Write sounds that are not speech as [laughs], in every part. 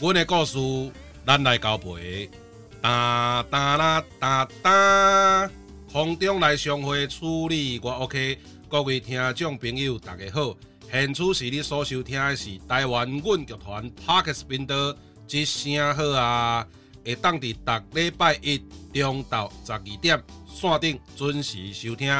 阮的故事，咱来交陪。哒哒啦哒哒，空中来相会处理我 OK。各位听众朋友，大家好，现处是你所收听的是台湾阮剧团 Podcast 频道，一声好啊！会当伫逐礼拜一中昼十二点线顶准时收听，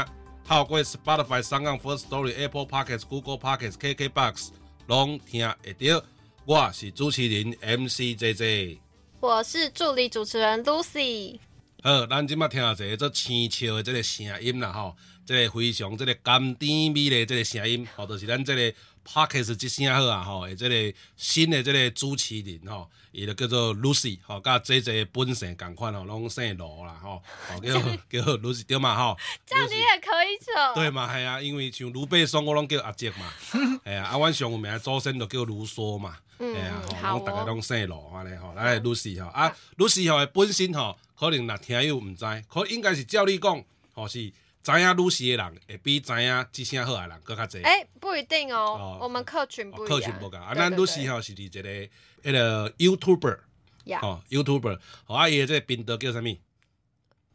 透过 Spotify、SoundOn、First Story、Apple Podcast、Google Podcast、KKBox 拢听会到。我是主持人 MC JJ。我是助理主持人 Lucy。好，咱今麦听下一个做青笑的这个声音啦，吼，这个非常这个甘甜美的这个声音，吼，就是咱这个 Podcast 一声好啊，吼，诶，这个新的这个主持人，吼，伊就叫做 Lucy，吼，甲这这本姓共款，吼，拢姓罗啦，吼，[laughs] 叫叫 Lucy 对嘛，吼。这样你也可以做。对嘛，系啊，因为像卢贝松，我拢叫阿杰嘛，[laughs] 系啊，啊，阮上名祖先就叫卢梭嘛。哎呀，吼，大家拢姓罗，安尼吼，来 Lucy 吼，啊，Lucy 吼，本身吼，可能若听友毋知，可应该是照你讲，吼是知影 Lucy 的人，会比知影即声好的人搁较济。诶，不一定哦，我们客群不一样。客群不共，啊，咱 Lucy 吼是伫一个迄个 YouTuber，吼 YouTuber，吼啊伊的这个频道叫啥物？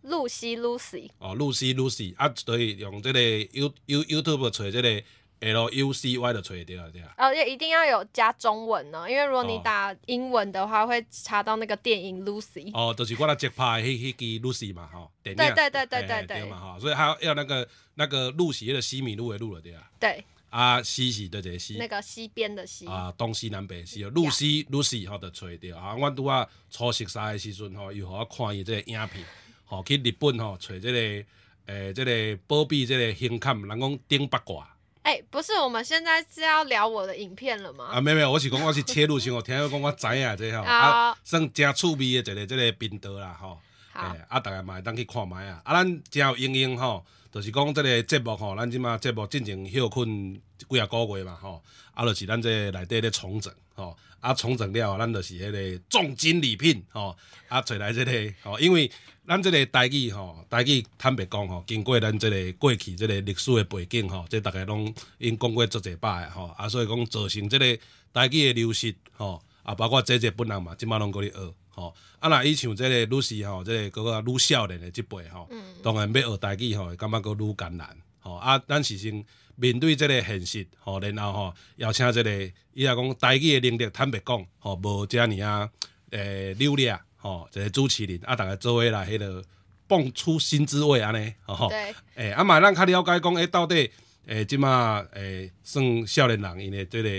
露西 Lucy。哦，露西 Lucy，啊，所以用这个 You You YouTube 找这个。L U C Y 的锤掉掉哦，也一定要有加中文呢，因为如果你打英文的话，会查到那个电影 Lucy。哦，就是我那接拍迄迄支 Lucy 嘛，哈，电影。对对对对对对。嘛哈，所以还要要那个那个露西，那个西米露的露了对啊。对。啊，西是对这个西。那个西边的西。啊，东西南北西，露西 Lucy 哈的锤掉啊！我拄啊初识啥的时阵吼，又互我看伊这个影片，吼去日本吼找这个诶这个保庇这个胸坎，人讲顶八卦。哎、欸，不是，我们现在是要聊我的影片了吗？啊，没有没有，我是讲我是切入性，我听讲我知影这吼，啊，算真趣味的一个这个频道啦，吼。好。欸、啊，大家嘛会当去看卖啊。啊，咱真有应用吼，就是讲这个节目吼，咱即马节目进行休困几啊个月嘛，吼。啊，就是咱这内底咧重整，吼。啊，重整了，咱就是迄个重金礼聘，吼。啊，找来这个，吼，因为。咱这个台语吼，台语坦白讲吼，经过咱这个过去这个历史的背景吼，这大家拢已经讲过足侪摆吼，啊，所以讲造成这个台语的流失吼，啊，包括这这本人嘛，即马拢过咧学吼，啊，那伊像这个女士吼，这个个个女少年的这辈吼，当然要学台语吼，感觉阁愈艰难吼，啊，咱是先面对这个现实吼，然后吼，邀请这个伊若讲台语的能力，坦白讲吼，无遮尔啊，诶，流利啊。吼，一个主持人啊，逐个做伙来迄个蹦出新滋味安尼，吼，对，诶，啊嘛，咱较了解讲，诶，到底诶，即马诶，算少年人因诶，即个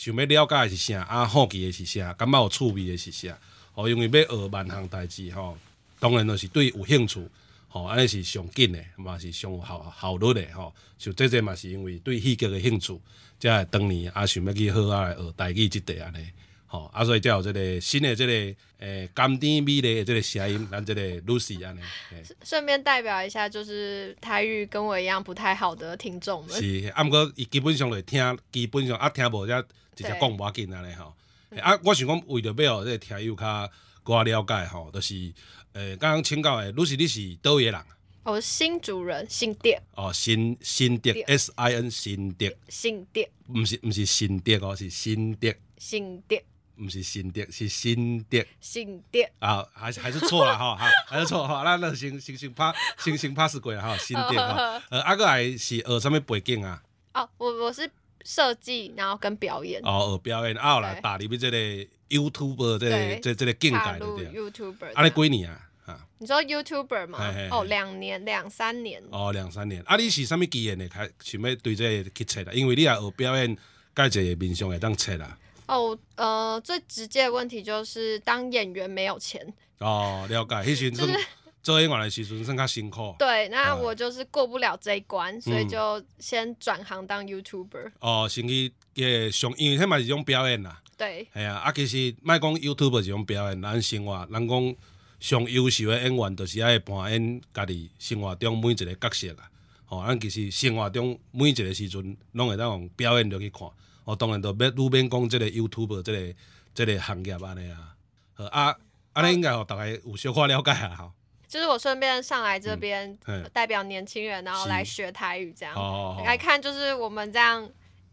想要了解的是啥，啊，好奇的是啥，感觉有趣味的是啥，吼，因为要学万项代志，吼，当然都是对有兴趣，吼，安尼是上紧的，嘛是上有效效率的，吼，就这这嘛是因为对戏剧的兴趣，才会当年啊想要去好好来学代志即块安尼。吼，啊，所以才有这个新的这个诶甘甜美丽的这个声音，咱这个 Lucy 安尼。顺便代表一下，就是台语跟我一样不太好的听众们。是，啊，毋过伊基本上来听，基本上啊听无则直接讲无要紧安尼吼。啊，我想讲为着要互这个听友较较了解吼，就是诶刚刚请教诶，Lucy 你是倒位人？我是新主人，新店。哦，新新店，S I N 新店。新店。毋是毋是新店哦，是新店。新店。不是新店，是新店。新店啊，还是还是错了哈，还是错哈。那那先先先拍，先先拍死鬼了哈。新店哈，呃，阿哥还是学什么背景啊？哦，我我是设计，然后跟表演。哦，学表演，啊，后来打入这个 YouTuber 这个这这个境界对对。YouTuber。啊，你几年啊？哈。你说 YouTuber 吗？哦，两年，两三年。哦，两三年。啊，你是啥物机缘呢？开想要对这个去切啦？因为你也学表演，该一个面向会当切啦。哦，呃，最直接的问题就是当演员没有钱。哦，了解。[laughs] 迄时阵做演员的时阵算较辛苦。对，那我就是过不了这一关，嗯、所以就先转行当 YouTuber。哦，先去也上，因为迄嘛是种表演啦。对。系啊，啊，其实莫讲 YouTuber 是种表演，咱生活，咱讲上优秀的演员，就是爱扮演家己生活中每一个角色啦。吼、哦，咱其实生活中每一个时阵，拢会当用表演落去看。哦，当然都免路边讲这个 YouTuber 这个这个行业安尼啊，好啊，安尼应该吼大概有小可了解啊，吼。就是我顺便上来这边代表年轻人，然后来学台语这样，来看就是我们这样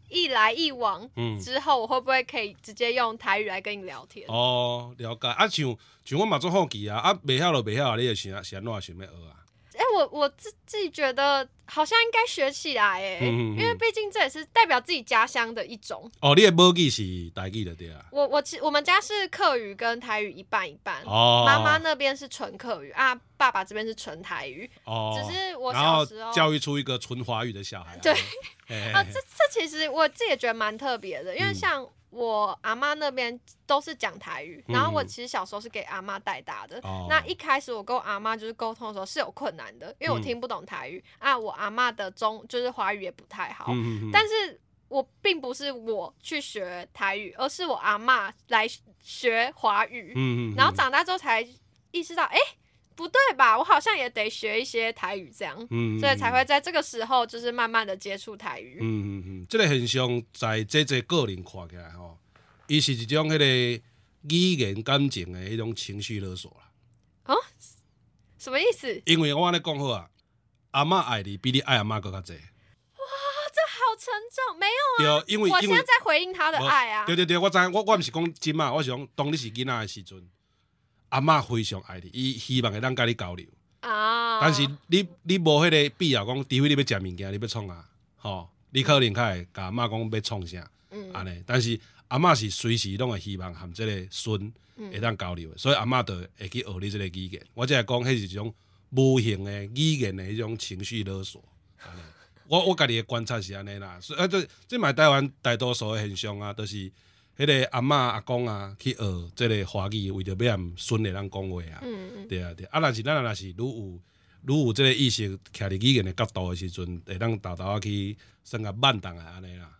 一来一往，之后我会不会可以直接用台语来跟你聊天？哦，了解。啊，像像我嘛做好奇啊，啊，袂晓就袂晓，你也是是安怎想要学啊？哎、欸，我我自自己觉得好像应该学起来哎，嗯嗯嗯，因为毕竟这也是代表自己家乡的一种。哦，你的母语是台语的对啊？我我其我们家是客语跟台语一半一半。哦。妈妈那边是纯客语啊，爸爸这边是纯台语。哦。只是我小时候教育出一个纯华语的小孩。对。啊，[laughs] 这这其实我自己也觉得蛮特别的，因为像。嗯我阿妈那边都是讲台语，然后我其实小时候是给阿妈带大的。嗯、那一开始我跟我阿妈就是沟通的时候是有困难的，因为我听不懂台语、嗯、啊。我阿妈的中就是华语也不太好，嗯、但是我并不是我去学台语，而是我阿妈来学华语。嗯、然后长大之后才意识到，哎、欸。不对吧？我好像也得学一些台语，这样，嗯、所以才会在这个时候就是慢慢的接触台语。嗯嗯嗯，这个现象在这这个人看起来吼，伊是一种迄个语言感情的一种情绪勒索啦。哦，什么意思？因为我跟你讲好啊，阿妈爱你比你爱阿妈更加多。哇，这好沉重。没有啊，对，因为我现在在回应他的爱啊。对对对，我知道，我我不是讲真嘛，我是讲当你是囡仔的时阵。阿嬷非常爱你，伊希望会当甲你交流。啊！但是你你无迄个必要讲，除非你要食物件，你要创啊，吼，你可能较会甲阿嬷讲要创啥，安尼、嗯。但是阿嬷是随时拢会希望含即个孙会当交流，嗯、所以阿嬷就会去学你即个语言。我即系讲，迄是一种无形的语言的迄种情绪勒索。安尼，我我家己的观察是安尼啦，所以啊，这这嘛台湾大多数的现象啊，都、就是。迄个阿嬷阿公啊，去学即个华语，为着要让孙诶人讲话啊，对啊对啊，若是咱若是愈有愈有即个意识，徛伫语言的角度的时阵，会当豆豆仔去算个慢档啊安尼啦。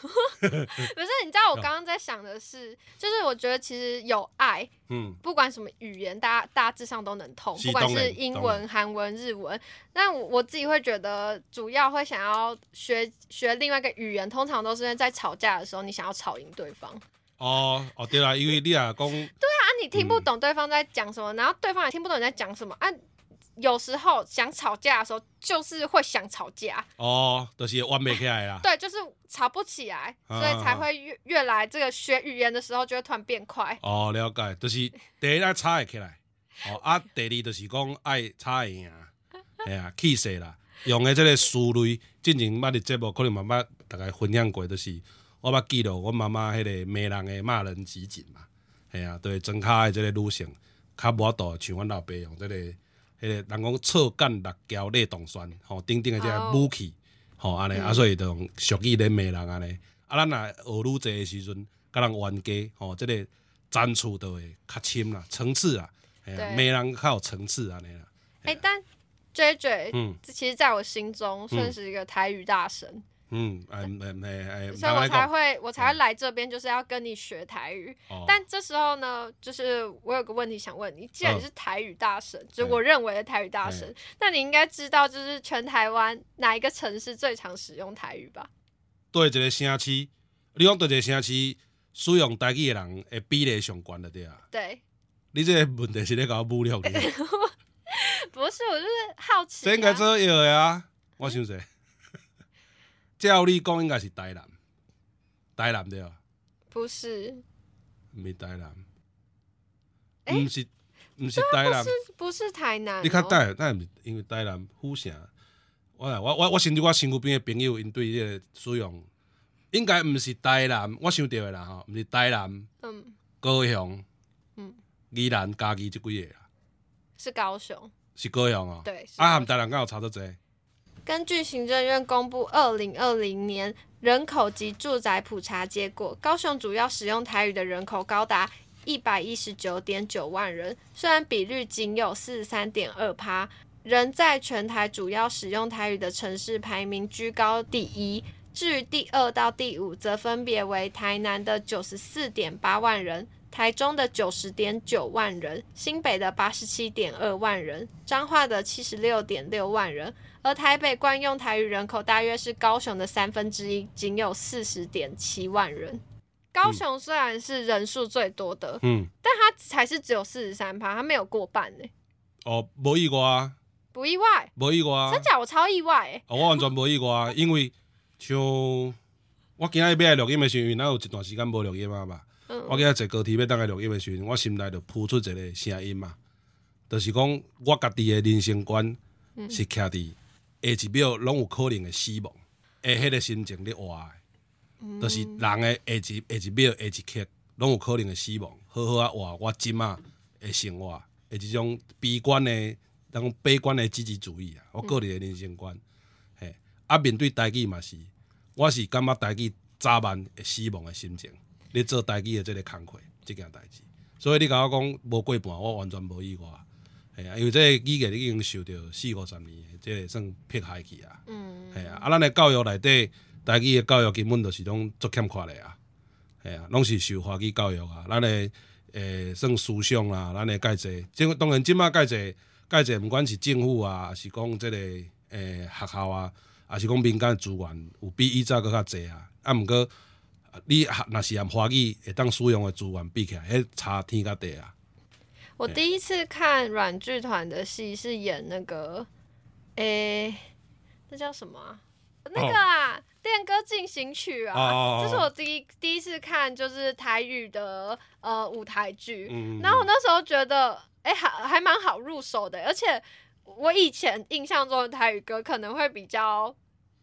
[laughs] 不是，你知道我刚刚在想的是，就是我觉得其实有爱，嗯，不管什么语言，大家大致上都能通，不管是英文、韩文、日文。但我我自己会觉得，主要会想要学学另外一个语言，通常都是在吵架的时候，你想要吵赢对方。哦哦，对啦，因为你俩讲，对啊，你听不懂对方在讲什么，然后对方也听不懂你在讲什么啊。有时候想吵架的时候，就是会想吵架哦，都、就是完美起来啦。[laughs] 对，就是吵不起来，所以才会越越来这个学语言的时候，就会突然变快。哦，了解，就是 [laughs] 第一爱吵会起来，哦啊，第二就是讲爱吵会赢，[laughs] 哎呀，气势啦，用的这个思维，之前捌的节目可能慢慢大概分享过，就是我捌记录我妈妈迄个骂人的骂人集锦嘛，哎呀，对，庄卡的这个女性，较无法度像阮老爸用这个。迄个人讲错干辣椒类动酸，吼，顶顶的这个武器，吼安尼，啊，所以就用俗语咧骂人安尼。啊，咱若学愈济的时阵，甲人冤家，吼，这个战处都会较深啦，层次啊，哎呀，骂人较有层次安尼啦。哎，但 JJ，嗯，其实在我心中算是一个台语大神。嗯，哎哎哎，所以我才会我才会来这边，就是要跟你学台语。哦、但这时候呢，就是我有个问题想问你，既然你是台语大神，哦、就我认为的台语大神，嗯、那你应该知道，就是全台湾哪一个城市最常使用台语吧？对，一个城市，你讲对一个城市使用台语的人，诶，比例上悬的对啊？对。你这个问题是在搞侮辱你？[laughs] 不是，我就是好奇、啊。这应该做有的啊，我想说。照你讲，应该是台南，台南对吧？不是，不是台南，不、欸、是，不是台南，不是，不是台南、喔。你看台，台南因为台南府城，我我我我甚至我身躯边的朋友，因对这个使用应该毋是台南，我想到的啦吼，毋是台南，嗯，高雄，嗯，宜兰、嘉义即几个啦，是高雄，是高雄哦，对，啊，含台南刚好差得多。根据行政院公布二零二零年人口及住宅普查结果，高雄主要使用台语的人口高达一百一十九点九万人，虽然比率仅有四十三点二趴，仍在全台主要使用台语的城市排名居高第一。至于第二到第五，则分别为台南的九十四点八万人、台中的九十点九万人、新北的八十七点二万人、彰化的七十六点六万人，而台北惯用台语人口大约是高雄的三分之一，仅有四十点七万人。高雄虽然是人数最多的，嗯，但它才是只有四十三趴，它没有过半呢。哦，不意外啊，不意外，不意外，真假？我超意外哎！哦，我完全不意外，因为。像我今日要来录音的时阵，哪有一段时间无录音啊嘛？嗯、我今日坐高铁要等来录音的时候，我心内就浮出一个声音嘛，就是讲我家己的人生观是徛伫下一秒拢有可能会死亡，诶，迄个心情咧活的，嗯、就是人诶下一下一秒下一刻拢有可能会死亡，好好啊活我即马的生活，诶，即种悲观诶，当悲观诶积极主义啊，我个人的人生观。嗯啊，面对代志嘛是，我是感觉代志早晚会死亡诶心情，你做代志诶即个工课，即件代志，所以你甲我讲无过半，我完全无意外，系啊，因为这个语言已经受到四五十年的，这个算迫害去啊，嗯，系啊，啊，咱的教育内底，台语的教育根本就是拢足欠缺的啊，系啊，拢是受华语教育啊，咱的诶、欸、算思想啦，咱的介济，即当然即马介济介济，毋管是政府啊，还是讲这个诶、欸、学校啊。也是讲民间资源有比以前搁较济啊，啊，毋过你若是按华语会当使用的资源比起来，迄差天甲地啊！我第一次看软剧团的戏是演那个，诶、欸，那叫什么啊？那个啊，《恋歌进行曲》啊，哦、这是我第一第一次看，就是台语的呃舞台剧。嗯、然后我那时候觉得，诶、欸，还还蛮好入手的，而且。我以前印象中的台语歌可能会比较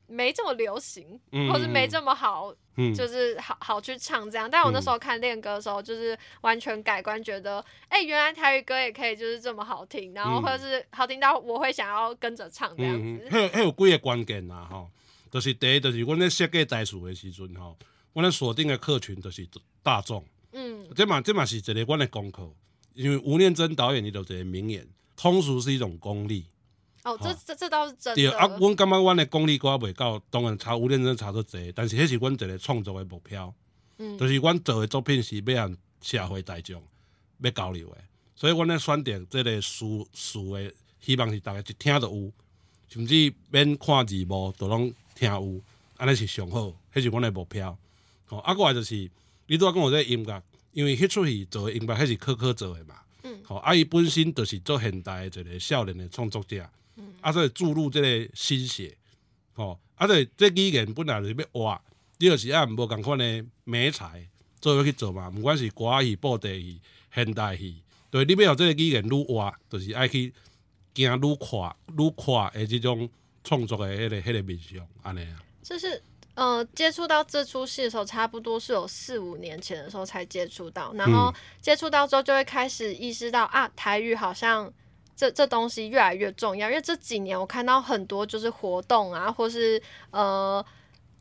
没这么流行，嗯、或是没这么好，嗯、就是好好去唱这样。但我那时候看练歌的时候，就是完全改观，觉得哎、欸，原来台语歌也可以就是这么好听，然后或者是好听到我会想要跟着唱这样子。还有几个关键呐，吼，就是第一，就是我咧设计台词的时阵，吼，我咧锁定的客群就是大众。嗯，这嘛这嘛是一个我的功课，因为吴念真导演伊就一个名言。通俗是一种功力。哦，这这这倒是真的。对啊，阮感觉阮的功力还未够，当然差有认真差出侪，但是迄是阮一个创作的目标。嗯，就是阮做的作品是要让社会大众要交流的，所以阮咧选择这个书书的，希望是大家一听就有，甚至免看字幕都拢听有，安尼是上好，迄是阮的目标。哦，啊，过来就是你拄仔讲我这个音乐，因为迄出戏做的音乐，迄是可可做的嘛。嗯啊、本身就是做现代的一个少年的创作者，嗯、啊，所以注入这个心血，吼，啊，所以这语言本来就是要活，你就是按无共款的媒材做要去做嘛，毋管是歌戏、布袋戏、现代戏，对，你要让这个语言愈活，就是爱去行愈宽、愈宽的这种创作的迄、那个迄、那个面向，安尼啊。就是。呃，接触到这出戏的时候，差不多是有四五年前的时候才接触到，然后接触到之后，就会开始意识到啊，台语好像这这东西越来越重要。因为这几年我看到很多就是活动啊，或是呃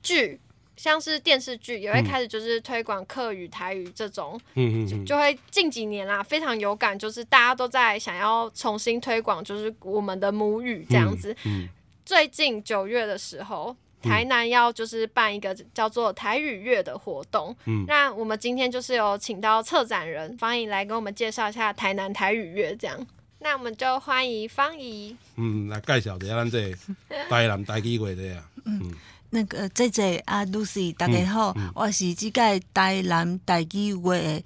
剧，像是电视剧也会开始就是推广客语台语这种，嗯嗯，就，就会近几年啦非常有感，就是大家都在想要重新推广，就是我们的母语这样子。嗯嗯，最近九月的时候。台南要就是办一个叫做台语月的活动，嗯，那我们今天就是有请到策展人方怡来跟我们介绍一下台南台语月，这样，那我们就欢迎方姨，嗯，来介绍一下咱这台南台语月的啊，嗯，那个姐姐啊，Lucy，大家好，嗯嗯、我是这个台南台语月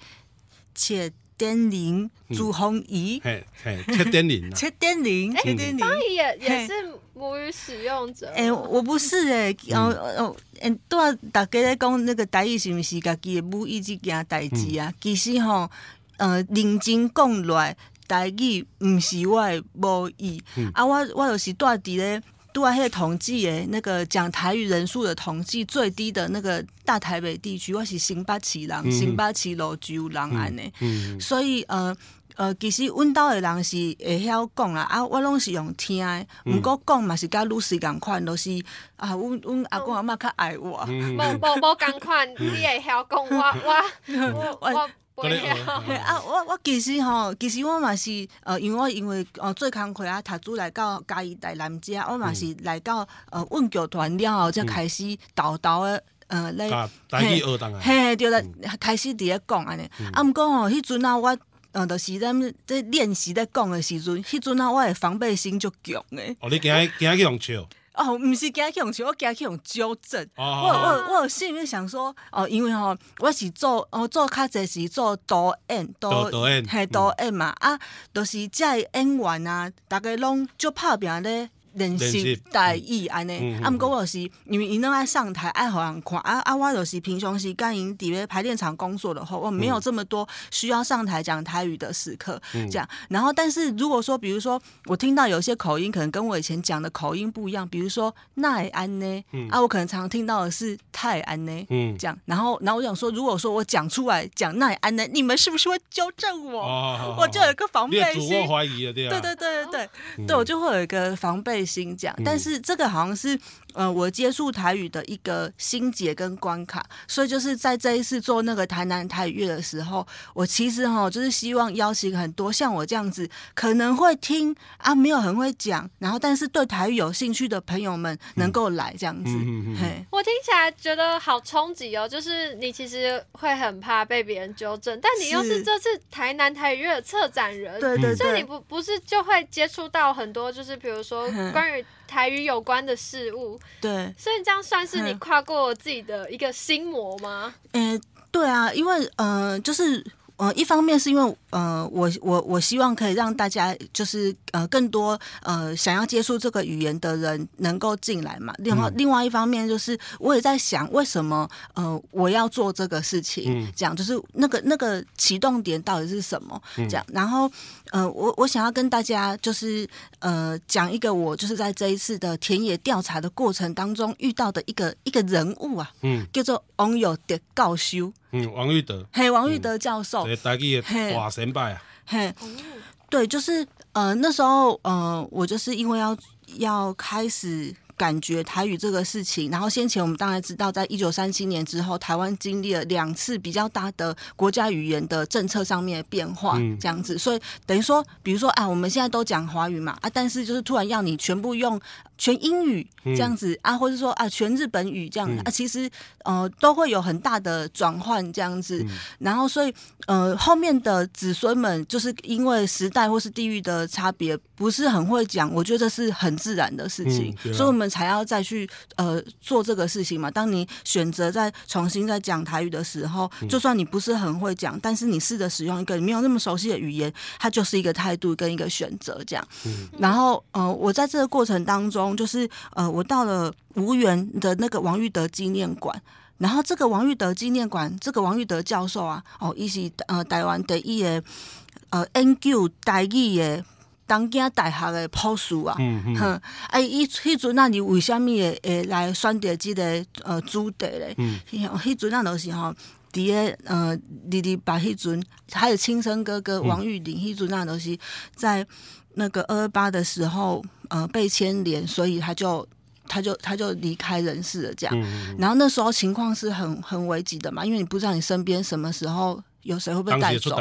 七点零朱凤仪，嘿嘿，七点零，[laughs] 七点零，七点零，方怡也也是。母语使用者，哎、欸，我不是哎、欸，哦哦，嗯，都要大家在讲那个台语是毋是家己的母语这件代志啊？嗯、其实吼，呃，认真讲来，台语毋是我的母语，嗯、啊，我我就是住伫咧。都啊，迄个统计诶，那个讲台语人数的统计最低的那个大台北地区，我是新北市人，新北市芦洲人安尼，所以呃呃，其实阮兜的人是会晓讲啦，啊，我拢是用听的，毋过讲嘛是甲女士共款，都是啊，阮阮阿公阿妈较爱我，无无无共款，你会晓讲我我我我。[laughs] 啊，我我其实吼，其实我嘛是呃，因为我因为呃做工课啊，读书来到嘉义台南遮，我嘛是来到呃阮剧团了后，才开始豆豆的呃来嘿，嘿，对啦，开始伫咧讲安尼。啊，毋过吼，迄阵啊，我呃，就是咱在练习在讲的时阵，迄阵啊，我的防备心就强诶。哦，你今日今日去用笑？哦，毋是惊去用笑，我惊去用纠正。我我我心里面想说，哦，因为吼，我是做哦做较侪是做导演，导导演系导演嘛，啊，就是遮演员啊，大家拢足拍拼咧。练习台语安尼，啊，毋过我就是因为因拢爱上台爱互人看，啊啊，我就是平常时干因伫咧排练场工作的话，我没有这么多需要上台讲台语的时刻，这样。然后，但是如果说，比如说我听到有些口音可能跟我以前讲的口音不一样，比如说那安呢，啊，我可能常常听到的是泰安呢，嗯，这样。然后，然后我想说，如果说我讲出来讲那安呢，你们是不是会纠正我？我就有一个防备心，怀疑了对对对对对，对我就会有一个防备。心讲，但是这个好像是呃，我接触台语的一个心结跟关卡，所以就是在这一次做那个台南台语月的时候，我其实哈就是希望邀请很多像我这样子可能会听啊，没有很会讲，然后但是对台语有兴趣的朋友们能够来这样子。嗯、嘿我听起来觉得好冲击哦，就是你其实会很怕被别人纠正，但你又是这次台南台语月的策展人，对对对，所以你不不是就会接触到很多就是比如说。[laughs] 关于台语有关的事物，对，所以这样算是你跨过自己的一个心魔吗？嗯、欸，对啊，因为呃，就是。呃，一方面是因为呃，我我我希望可以让大家就是呃更多呃想要接触这个语言的人能够进来嘛。另外另外一方面就是我也在想，为什么呃我要做这个事情？这样就是那个那个启动点到底是什么？这样，然后呃，我我想要跟大家就是呃讲一个我就是在这一次的田野调查的过程当中遇到的一个一个人物啊，嗯，叫做翁友德教授。嗯，王玉德，嘿，王玉德教授，对，台语的大先辈啊，嘿，对，就是呃，那时候呃，我就是因为要要开始。感觉台语这个事情，然后先前我们当然知道，在一九三七年之后，台湾经历了两次比较大的国家语言的政策上面的变化，这样子，所以等于说，比如说啊，我们现在都讲华语嘛，啊，但是就是突然要你全部用全英语这样子啊，或者说啊全日本语这样啊，其实呃都会有很大的转换这样子，然后所以呃后面的子孙们就是因为时代或是地域的差别，不是很会讲，我觉得是很自然的事情，所以我们。才要再去呃做这个事情嘛。当你选择再重新再讲台语的时候，就算你不是很会讲，但是你试着使用一个你没有那么熟悉的语言，它就是一个态度跟一个选择这样。然后呃，我在这个过程当中，就是呃，我到了吴园的那个王玉德纪念馆，然后这个王玉德纪念馆，这个王玉德教授啊，哦，伊是呃台湾第一个呃研究台语的。东京大学的博士啊，嗯哼，哎，伊迄阵那你为虾米会会来选择这个呃主题咧？迄阵那都是吼，伫个呃二二八迄阵，还有亲生哥哥王玉林，迄阵那都是在那个二二八的时候呃被牵连，所以他就他就他就离开人世了这样。然后那时候情况是很很危急的嘛，因为你不知道你身边什么时候有谁会被带走。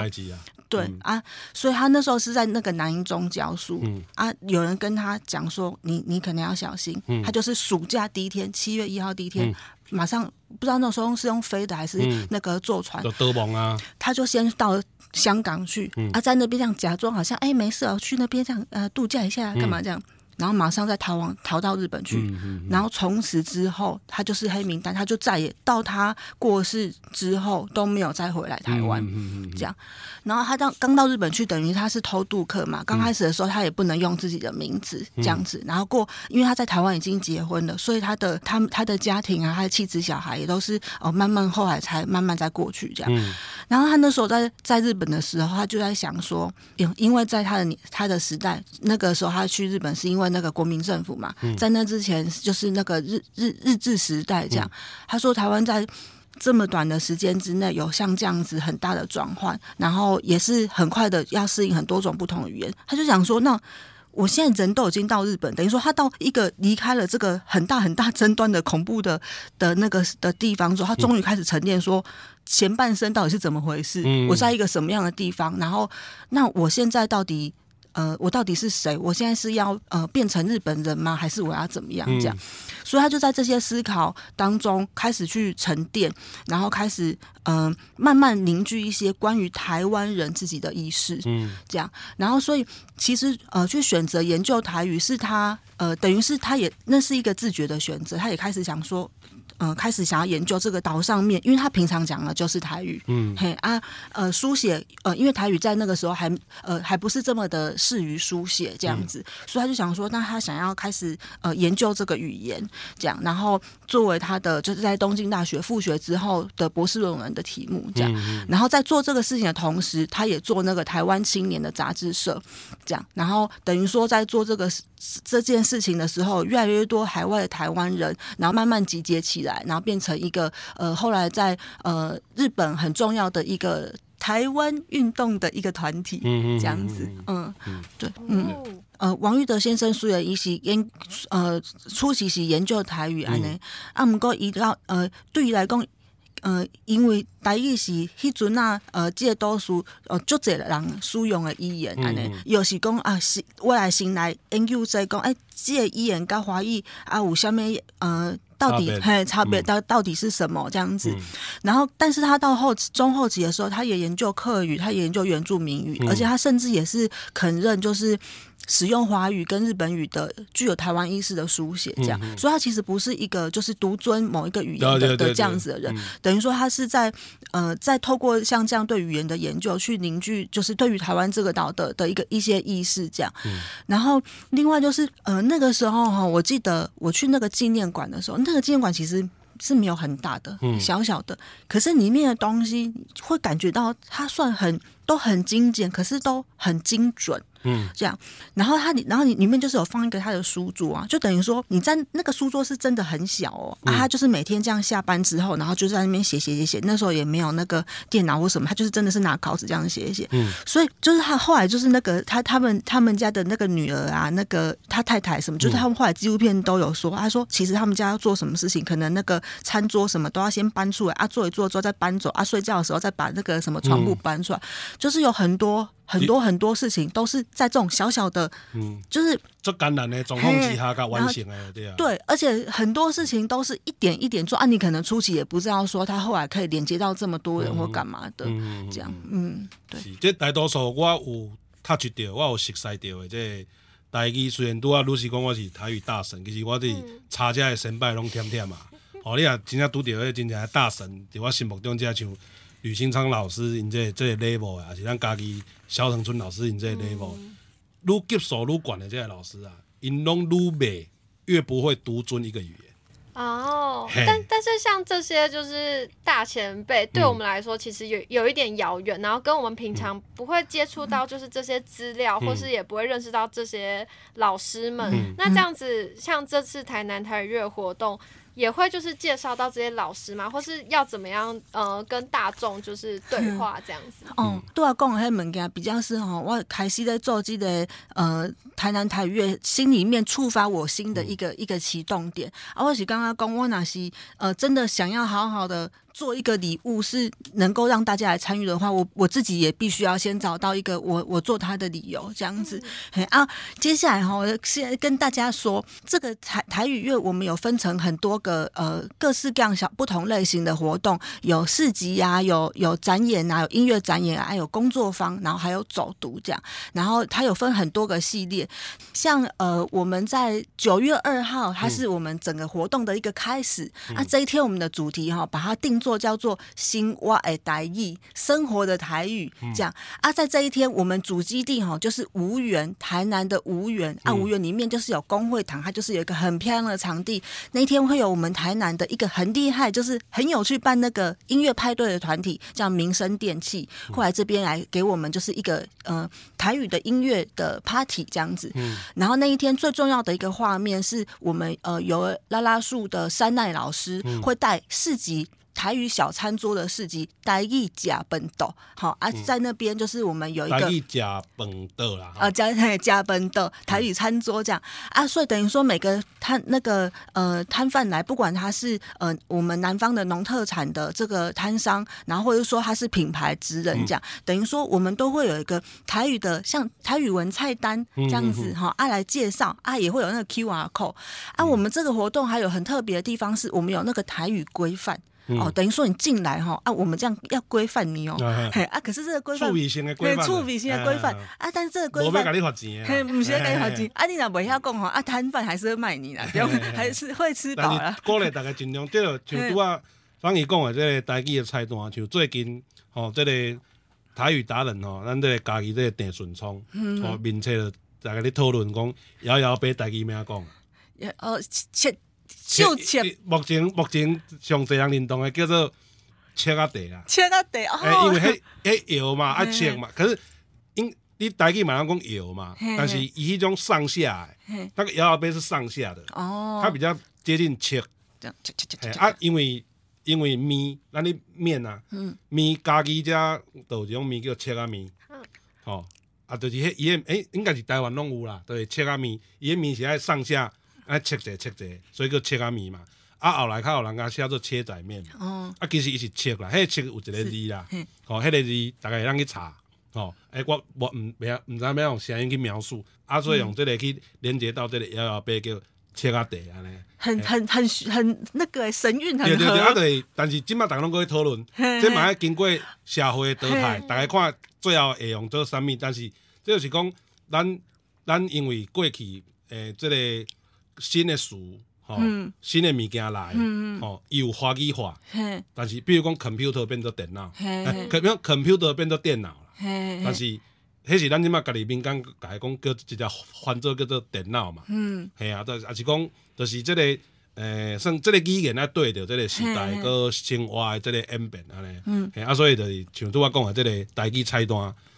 对、嗯、啊，所以他那时候是在那个南一中教书、嗯、啊，有人跟他讲说，你你可能要小心。嗯、他就是暑假第一天，七月一号第一天，嗯、马上不知道那时候是用飞的还是那个坐船。嗯、啊，他就先到香港去、嗯、啊，在那边这样假装好像哎没事哦，去那边这样呃度假一下，干嘛这样。嗯然后马上再逃亡，逃到日本去。嗯嗯嗯、然后从此之后，他就是黑名单，他就再也到他过世之后都没有再回来台湾。这样，然后他到刚到日本去，等于他是偷渡客嘛。刚开始的时候，他也不能用自己的名字这样子。然后过，因为他在台湾已经结婚了，所以他的他他的家庭啊，他的妻子小孩也都是哦，慢慢后来才慢慢再过去这样。嗯、然后他那时候在在日本的时候，他就在想说，因因为在他的他的时代，那个时候他去日本是因为。为那个国民政府嘛，在那之前就是那个日日日治时代这样。他说台湾在这么短的时间之内有像这样子很大的转换，然后也是很快的要适应很多种不同的语言。他就想说，那我现在人都已经到日本，等于说他到一个离开了这个很大很大争端的恐怖的的那个的地方之后，他终于开始沉淀，说前半生到底是怎么回事？我在一个什么样的地方？然后那我现在到底？呃，我到底是谁？我现在是要呃变成日本人吗？还是我要怎么样？这样，嗯、所以他就在这些思考当中开始去沉淀，然后开始嗯、呃、慢慢凝聚一些关于台湾人自己的意识，嗯，这样，然后所以其实呃去选择研究台语是他呃等于是他也那是一个自觉的选择，他也开始想说。呃，开始想要研究这个岛上面，因为他平常讲的就是台语，嗯，嘿啊，呃，书写，呃，因为台语在那个时候还，呃，还不是这么的适于书写这样子，嗯、所以他就想说，那他想要开始呃研究这个语言，这样，然后作为他的就是在东京大学复学之后的博士论文的题目，这样，嗯、然后在做这个事情的同时，他也做那个台湾青年的杂志社，这样，然后等于说在做这个这件事情的时候，越来越多海外的台湾人，然后慢慢集结起来。然后变成一个呃，后来在呃日本很重要的一个台湾运动的一个团体，嗯这样子，嗯，嗯对，嗯，呃，王玉德先生虽然伊是研呃初期是研究台语安尼，啊，不过伊到呃对于来讲，呃，因为台语是迄阵啊，呃，这个多数呃足侪人使用的语言安尼，又、嗯、是讲啊，是我来先来研究在讲，哎，这个语言跟华语啊有啥物呃。到底嘿差别到到底是什么这样子？嗯、然后，但是他到后中后期的时候，他也研究客语，他也研究原住民语，嗯、而且他甚至也是肯认就是。使用华语跟日本语的具有台湾意识的书写，这样，嗯、所以他其实不是一个就是独尊某一个语言的的这样子的人，嗯、等于说他是在呃在透过像这样对语言的研究去凝聚，就是对于台湾这个岛的的一个一些意识这样。嗯、然后另外就是呃那个时候哈，我记得我去那个纪念馆的时候，那个纪念馆其实是没有很大的，嗯、小小的，可是里面的东西会感觉到它算很都很精简，可是都很精准。嗯，这样，然后它里，然后你里面就是有放一个他的书桌啊，就等于说你在那个书桌是真的很小哦，啊，他就是每天这样下班之后，然后就在那边写写写写，那时候也没有那个电脑或什么，他就是真的是拿稿纸这样写一写，嗯，所以就是他后来就是那个他他们他们家的那个女儿啊，那个他太太什么，就是他们后来纪录片都有说，他说其实他们家要做什么事情，可能那个餐桌什么都要先搬出来啊，坐一坐之后再搬走啊，睡觉的时候再把那个什么床铺搬出来，就是有很多。很多很多事情都是在这种小小的，嗯，就是最艰难的状况之下才完成的，对啊。对，而且很多事情都是一点一点做啊。你可能初期也不知道说他后来可以连接到这么多人或干嘛的，嗯、这样，嗯，对。这大多数我有 touch 到，我有熟悉到的这台语，虽然拄啊，露西讲我是台语大神，其实我伫查这的成败拢忝忝嘛。[laughs] 哦，你啊，真正拄到迄真正的大神，在我心目中，即像吕新昌老师，因这这 level 啊，是咱家己。萧腾春老师，你这 level，愈级数愈悬的这些老师啊，因拢愈袂越不会独尊一个语言。哦，但但是像这些就是大前辈，对我们来说其实有有一点遥远，然后跟我们平常不会接触到，就是这些资料，或是也不会认识到这些老师们。那这样子，像这次台南台语月活动。也会就是介绍到这些老师嘛，或是要怎么样呃跟大众就是对话这样子。哦，对啊，讲的物件比较是吼，我开始在做这个呃台南台语月，心里面触发我新的一个、嗯、一个启动点。啊，我是刚刚讲我那是呃真的想要好好的。做一个礼物是能够让大家来参与的话，我我自己也必须要先找到一个我我做它的理由，这样子。嗯、啊，接下来哈，我先跟大家说，这个台台语乐我们有分成很多个呃各式各样小不同类型的活动，有市集啊，有有展演啊，有音乐展演啊，还有工作坊，然后还有走读这样，然后它有分很多个系列，像呃我们在九月二号，它是我们整个活动的一个开始。嗯、啊，这一天我们的主题哈，把它定做。作叫做“生活的台语”，生活的台语这样。啊，在这一天，我们主基地哈就是无缘，台南的无缘啊，无缘里面就是有工会堂，它就是有一个很漂亮的场地。那一天会有我们台南的一个很厉害，就是很有趣办那个音乐派对的团体，叫民生电器，过来这边来给我们就是一个呃台语的音乐的 party 这样子。然后那一天最重要的一个画面是我们呃有拉拉树的山奈老师会带市集。台语小餐桌的市集，台语呷饭桌，好啊，在那边就是我们有一个台语呷饭桌啦，啊，呷呷饭桌，[laughs] 台语餐桌这样。啊，所以等于说每个摊那个呃摊贩来，不管他是呃我们南方的农特产的这个摊商，然后或者说他是品牌职人这样，嗯、等于说我们都会有一个台语的像台语文菜单这样子哈，啊来介绍啊，也会有那个 QR code 啊，我们这个活动还有很特别的地方是，我们有那个台语规范。哦，等于说你进来哈啊，我们这样要规范你哦，嘿啊，可是这个规范，趣味性的规范，趣味性的规范。啊，但是这个规范，不要给你罚钱，嘿，不是要给你罚钱。啊，你若不晓讲哈啊，摊贩还是会卖你啦，还是会吃饱啦。鼓励大家尽量对了，像拄啊，方姨讲的这个台语的菜单，像最近吼，这个台语达人吼，咱这个家己这个郑顺聪，哦，面册大家咧讨论讲，摇摇杯台语咩讲？呃，切。就切，目前目前上济人认同的叫做切啊地啦，切啊地哦，因为迄迄摇嘛，啊切嘛，可是因你台语嘛，讲摇嘛，但是伊迄种上下诶，那个摇摇杯是上下的，哦，它比较接近切，切切切切啊，因为因为面，咱你面啊，面家己遮都有一种面叫切啊面，吼，啊，就是迄伊诶，诶，应该是台湾拢有啦，对，切啊面，伊诶面是爱上下。爱切者切者，所以叫切仔面嘛。啊，后来较有人家写做切仔面嘛。哦。啊，其实伊是切啦，迄个切有一个字啦。哦，迄个字大家会当去查。哦。诶，我我毋袂毋知要用声音去描述。啊，所以用即个去连接到即个摇摇杯叫切仔地安尼。很很很很那个神韵很对对对，啊对。但是今麦大家拢搁去讨论，这嘛要经过社会的淘汰，大家看最后会用做啥物？但是这就是讲，咱咱因为过去诶，这个。新的书，吼、哦，嗯、新的物件来，嗯、吼，有华语化，嘿。但是比如讲 computer 变做电脑，[laughs] 可比如 computer 变做电脑啦，嘿但是迄是咱即马家己民间家己讲叫一只翻做叫做电脑嘛，嗯，系啊，但是也是讲，就是即、这个，诶、呃，算即个语言啊对着即个时代个生活的即个演变安尼，嗯，系啊，所以就是像拄我讲的即个台语菜单，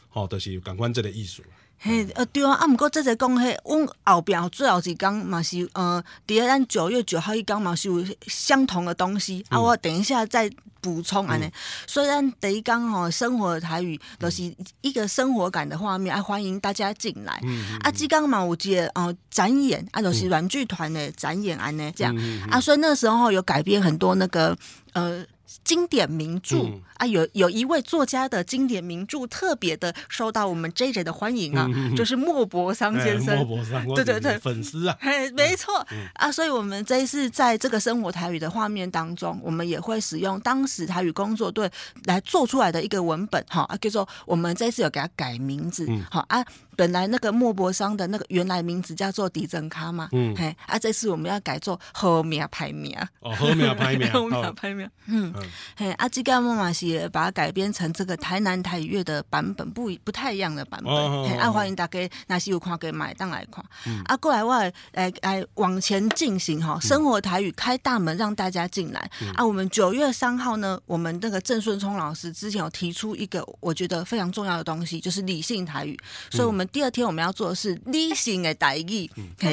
吼、哦，就是有共款即个意思。嘿，呃，对啊，啊，毋过这个讲迄，阮后壁最后一讲嘛是，呃，伫咱九月九号一讲嘛是有相同的东西，嗯、啊，我等一下再补充安尼。嗯、虽然第一讲吼，生活的台语就是一个生活感的画面，啊，欢迎大家进来。啊，即讲嘛有一个呃展演，啊，就是软剧团的展演安尼，这样。啊，所以那时候有改编很多那个，呃。经典名著、嗯、啊，有有一位作家的经典名著特别的受到我们 JJ 的欢迎啊，嗯、就是莫泊桑先生。莫泊桑，对对对，粉丝啊，嘿，没错、嗯、啊，所以我们这一次在这个生活台语的画面当中，我们也会使用当时台语工作队来做出来的一个文本，哈啊，叫做我们这一次有给他改名字，好、嗯、啊。本来那个莫泊桑的那个原来名字叫做迪珍卡嘛，嗯，嘿，啊，这次我们要改做好名排名，哦，好名排名，[laughs] 好名排名，嗯，嘿，啊，这个妈妈是把它改编成这个台南台语乐的版本，不不太一样的版本，嘿，啊，欢迎大家那是有看给买单来看，啊，过来我来来往前进行哈，生活台语开大门让大家进来，啊，我们九月三号呢，我们那个郑顺聪老师之前有提出一个我觉得非常重要的东西，就是理性台语，所以我们。第二天我们要做的是例行的台语，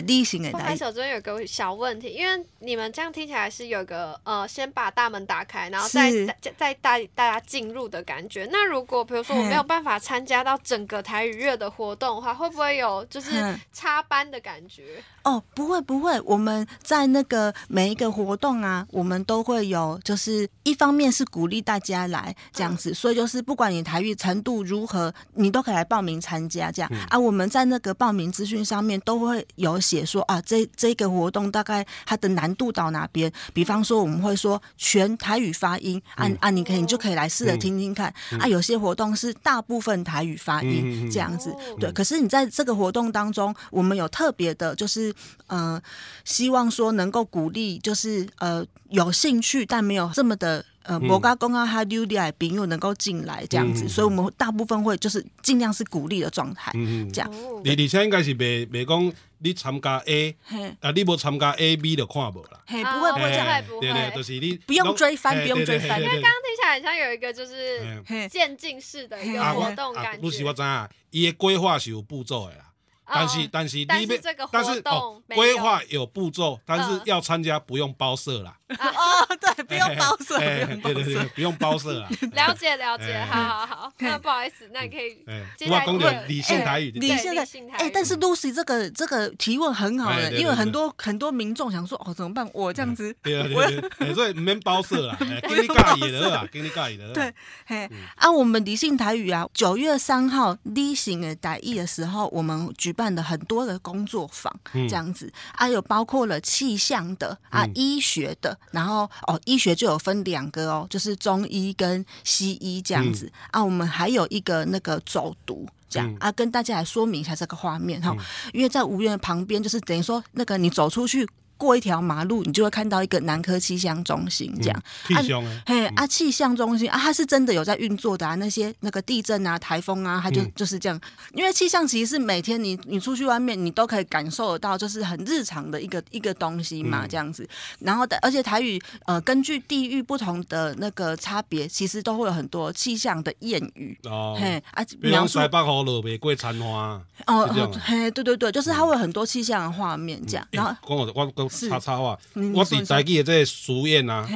例行的台语。开始这边有个小问题，因为你们这样听起来是有个呃，先把大门打开，然后再是再带大家进入的感觉。那如果比如说我没有办法参加到整个台语乐的活动的话，会不会有就是插班的感觉？哦，不会不会，我们在那个每一个活动啊，我们都会有，就是一方面是鼓励大家来这样子，嗯、所以就是不管你台语程度如何，你都可以来报名参加这样。嗯、啊，我们在那个报名资讯上面都会有写说啊，这这个活动大概它的难度到哪边？比方说我们会说全台语发音，啊、嗯、啊，你可以你就可以来试着听听看。嗯、啊，有些活动是大部分台语发音这样子，嗯、对。可是你在这个活动当中，我们有特别的，就是。呃，希望说能够鼓励，就是呃有兴趣但没有这么的呃，摩嘎公啊，他溜利爱朋友能够进来这样子，所以我们大部分会就是尽量是鼓励的状态，这样。你而且应该是未未讲你参加 A，啊，你无参加 A B 就看无啦。嘿，不会不会。不会，对对，就是你不用追番，不用追番。因为刚刚听起来好像有一个就是渐进式的一个活动感觉。不是我知啊，伊的规划是有步骤的啦。但是但是，但是这个活动规划有步骤，但是要参加不用包色啦。哦，对，不用包色，对对对，不用包色啊。了 [laughs] 解了解，好好好。那不好意思，那你可以接下来问理性台语，理性的哎，但是 Lucy 这个这个提问很好的，因为很多很多民众想说，哦，怎么办？我这样子，对对对，[laughs] 所以唔免包色啊，给你介意的啦，给你介意的。对，嘿，啊，我们理性台语啊，九月三号例行的台语的时候，我们举办了很多的工作坊，这样子啊，有包括了气象的啊，医学的。然后哦，医学就有分两个哦，就是中医跟西医这样子、嗯、啊。我们还有一个那个走读这样、嗯、啊，跟大家来说明一下这个画面哈。嗯、因为在吴院旁边，就是等于说那个你走出去。过一条马路，你就会看到一个南科气象中心，这样。气象啊，嘿啊，气象中心啊，它是真的有在运作的啊。那些那个地震啊、台风啊，它就就是这样。因为气象其实是每天你你出去外面，你都可以感受得到，就是很日常的一个一个东西嘛，这样子。然后的，而且台语呃，根据地域不同的那个差别，其实都会有很多气象的谚语哦。嘿啊，描述。北雨落未过残花。哦，嘿，对对对，就是它会有很多气象的画面这样。然后，我我插插话，我伫台语的这个书院啊，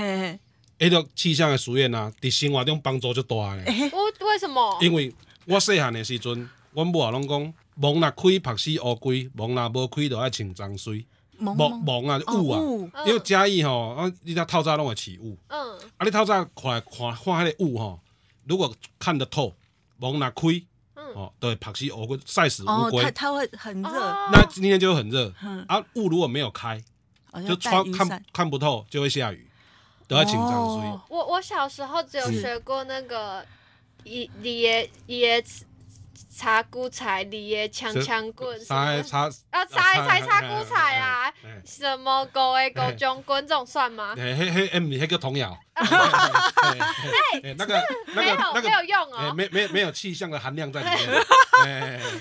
迄个气象的书院啊，伫生活中帮助就大嘞。我为什么？因为我细汉的时阵，阮母啊拢讲，门若开，曝死乌龟；门若无开，就爱穿脏水。蒙蒙啊，雾啊，因为嘉义吼，啊，你那透早拢会起雾。嗯。啊，你透早看看看迄个雾吼，如果看得透，门若开，哦，对，曝死乌龟，晒死乌龟。它它会很热。那今天就很热。啊，雾如果没有开。就穿看看不透，就会下雨，都要紧张。所以，我我小时候只有学过那个一李爷爷插菇菜，李爷枪枪棍，插插啊插插插菇菜啊，什么狗诶狗中棍这种算吗？嘿嘿嘿，哎，你那个童谣。哎，那个那个没有用哦，没没没有气象的含量在里面。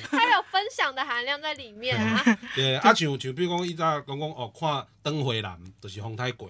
它有分享的含量在里面啊。对，啊像像比如讲，伊早讲讲哦，看灯会蓝，就是风太过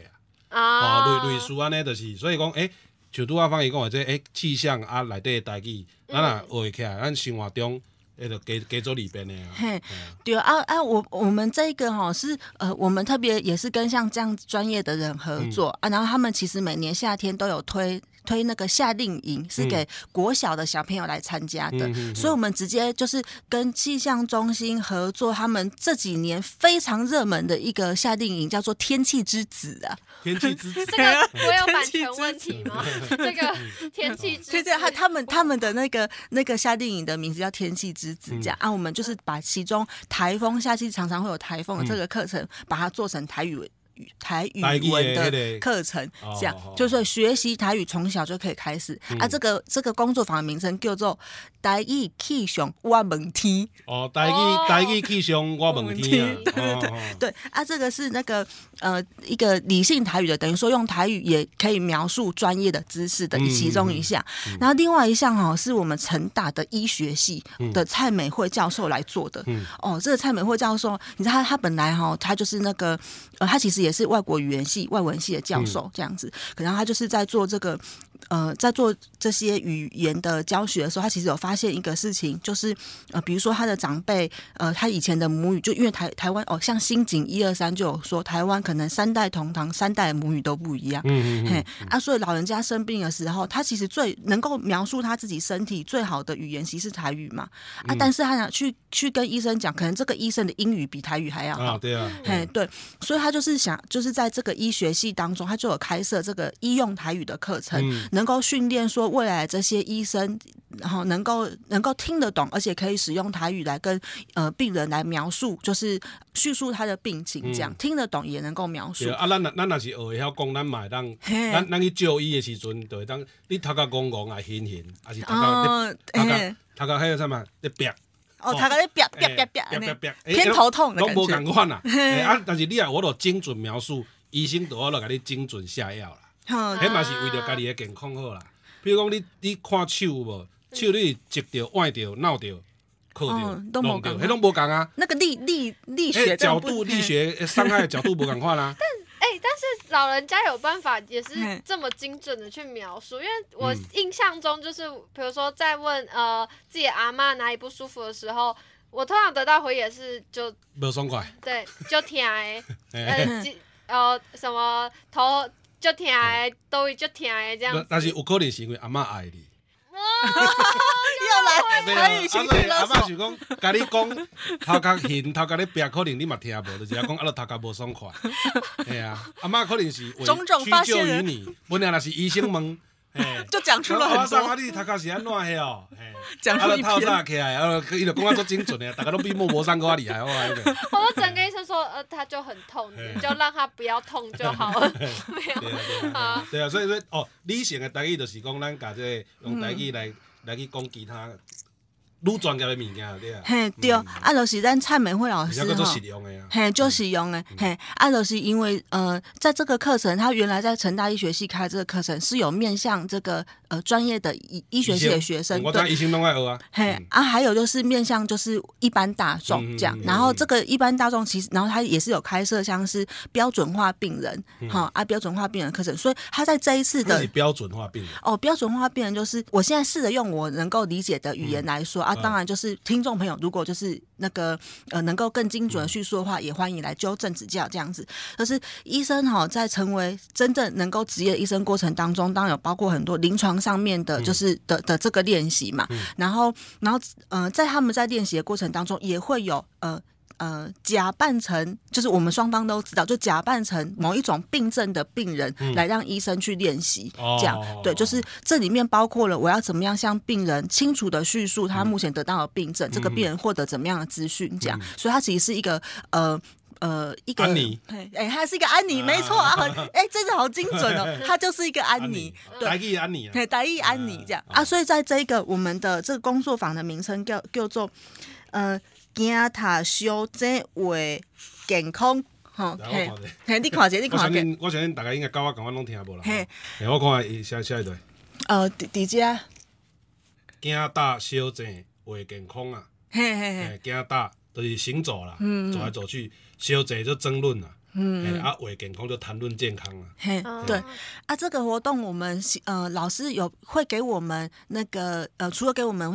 啊。哦，类类似安尼，就是所以讲，诶，像拄仔芳伊讲的这，诶，气象啊内底的代志，咱若学起来，咱生活中，诶，着加加做里边的啊。嘿，对啊啊，我我们这个哈是呃，我们特别也是跟像这样专业的人合作啊，然后他们其实每年夏天都有推。推那个夏令营是给国小的小朋友来参加的，嗯、所以我们直接就是跟气象中心合作，他们这几年非常热门的一个夏令营叫做“天气之子”啊。天气之子，[laughs] 这个 [laughs] 我有版权问题吗？这个天气之子，对对，他他们他们的那个那个夏令营的名字叫“天气之子”这样、嗯、啊。我们就是把其中台风夏季常常会有台风的这个课程，嗯、把它做成台语。台语文的课程，这样就是学习台语从小就可以开始啊。这个这个工作坊的名称叫做“台语气象我问天”。哦，台语台语气象我问天。[laughs] 对对对对啊，这个是那个呃一个理性台语的，等于说用台语也可以描述专业的知识的其中一项。然后另外一项哈，是我们成大的医学系的蔡美惠教授来做的。哦，这个蔡美惠教授，你知道他他本来哈，他就是那个呃，他其实也。也是外国语言系、外文系的教授这样子，可能他就是在做这个。呃，在做这些语言的教学的时候，他其实有发现一个事情，就是呃，比如说他的长辈，呃，他以前的母语就因为台台湾哦，像新井一二三就有说，台湾可能三代同堂，三代母语都不一样，嗯嗯嘿啊，所以老人家生病的时候，他其实最能够描述他自己身体最好的语言其实是台语嘛，啊，但是他想去去跟医生讲，可能这个医生的英语比台语还要好，啊对啊，嘿对，所以他就是想，就是在这个医学系当中，他就有开设这个医用台语的课程。嗯能够训练说未来这些医生，然后能够能够听得懂，而且可以使用台语来跟呃病人来描述，就是叙述他的病情，这样、嗯、听得懂也能够描述。啊，咱咱若是学会晓讲，咱嘛会当，咱咱去就医的时阵，就会当你头壳讲讲啊，晕晕，还是头壳头壳头壳还有什么？你瘪哦，头壳你瘪瘪瘪瘪瘪偏头痛的感觉。啊，但是你啊，我都精准描述，医生都要来给你精准下药了。[laughs] 迄嘛是为了家己的健康好啦。比如讲你你看手无，手你折着、弯着、闹着、磕着、弄着，迄拢无共啊。那个力力力学角度力学伤害的 [laughs] 角度无共款啦。[laughs] 但哎、欸，但是老人家有办法，也是这么精准的去描述。因为我印象中就是，比如说在问呃自己阿妈哪里不舒服的时候，我通常得到回也是就无爽快。对，就疼诶，呃，呃，什么头。就疼的，都会就疼的这样。但是有可能是因为阿嬷爱你。[laughs] 又来台语情绪勒索。阿嬷是讲，甲你讲头壳晕，头壳咧瘪，可能你嘛听无，就是讲阿拉头壳无爽快。[laughs] 哎呀，阿嬷可能是种种发现于你，本来若是医生问。[laughs] 就讲出了很多。啊，你头壳是安怎嘿哦？讲出一套啥起来？啊，伊就讲啊，足精准的，大家都比莫泊桑更厉害，我讲。我整个医生说，呃，他就很痛，你就让他不要痛就好了。[laughs] 没有啊。对啊，所以说哦，理性的台语就是讲，咱家这用台语来来去讲其他。愈专业的物件对啊，嘿对，啊，就是咱蔡美惠老师吼，嘿，就实用的，嘿，啊，就是因为呃，在这个课程，他原来在成大医学系开这个课程是有面向这个呃专业的医医学系的学生，我当，医生拢爱学啊，嘿，啊，还有就是面向就是一般大众这样，然后这个一般大众其实，然后他也是有开设像是标准化病人，哈啊，标准化病人课程，所以他在这一次的标准化病人，哦，标准化病人就是我现在试着用我能够理解的语言来说。啊，当然就是听众朋友，如果就是那个呃，能够更精准的叙述的话，也欢迎来纠正指教这样子。就是医生哈，在成为真正能够职业医生过程当中，当然有包括很多临床上面的，就是的的这个练习嘛。然后，然后呃，在他们在练习的过程当中，也会有呃。呃，假扮成就是我们双方都知道，就假扮成某一种病症的病人，嗯、来让医生去练习，嗯、这样、哦、对，就是这里面包括了我要怎么样向病人清楚的叙述他目前得到的病症，嗯、这个病人获得怎么样的资讯，这样，嗯、所以它其实是一个呃呃一个，安妮，哎，他是一个安妮，没错啊，很 [laughs] 哎，真的好精准哦，[laughs] 他就是一个安妮，对，台语安妮，对，台语安妮这样。啊，所以在这个我们的这个工作坊的名称叫叫做呃。惊他小姐为健康，吼，嘿，嘿，你看者，你看者。我相信，大家应该甲我讲，我拢听无啦。嘿，我看伊下下一段。呃，伫伫遮。惊大小姐为健康啊。嘿嘿嘿。惊大就是行走啦，走来走去，小姐就争论啦。嗯，啊，为健康就谈论健康啊。嘿，对，啊，这个活动我们呃老师有会给我们那个呃，除了给我们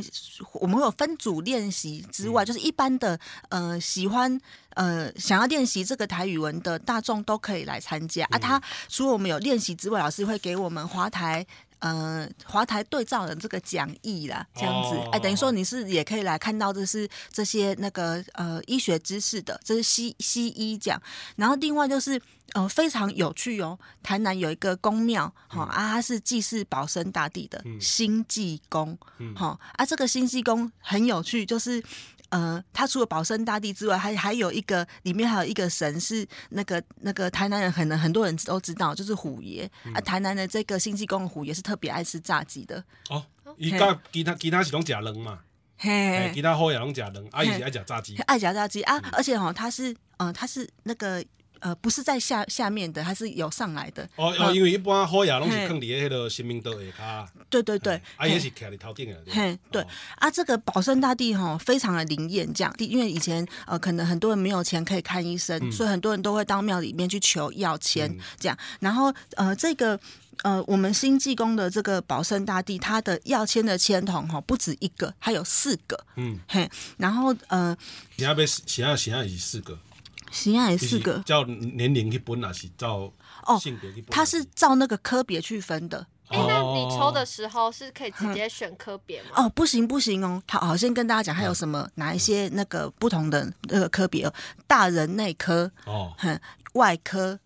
我们会有分组练习之外，就是一般的呃喜欢呃想要练习这个台语文的大众都可以来参加啊。他除了我们有练习之外，老师会给我们华台。呃，华台对照的这个讲义啦，这样子，哎、oh. 欸，等于说你是也可以来看到，这是这些那个呃医学知识的，这是西西医讲。然后另外就是呃非常有趣哦，台南有一个宫庙，哈、嗯、啊，它是祭祀保生大帝的新济宫，哈、嗯、啊，这个新济宫很有趣，就是。呃，他除了保生大帝之外，还还有一个里面还有一个神是那个那个台南人，可能很多人都知道，就是虎爷、嗯、啊。台南的这个新济公虎爷是特别爱吃炸鸡的哦。伊甲其他其他是拢食卵嘛，嘿，其他好也拢食卵，阿姨是爱食炸鸡，爱食炸鸡啊。而且哈，他是呃，他是那个。呃，不是在下下面的，它是有上来的。哦哦，因为一般虎爷拢是放伫迄个神明桌下骹。对对对，啊也是徛伫头顶的。嘿，对啊，这个保生大帝哈，非常的灵验，这样。因为以前呃，可能很多人没有钱可以看医生，所以很多人都会到庙里面去求药签，这样。然后呃，这个呃，我们新济公的这个保生大帝，他的药签的签筒哈，不止一个，还有四个。嗯，嘿，然后呃，现在被现在现在是四个。形象也是个照年龄去分，还是照性别去分？他是照那个科别去分的。你抽的时候是可以直接选科别吗？[laughs] 哦，不行不行哦。好，好，先跟大家讲，还有什么哪一些那个不同的那个科别哦？大人内科哦，哼。外科、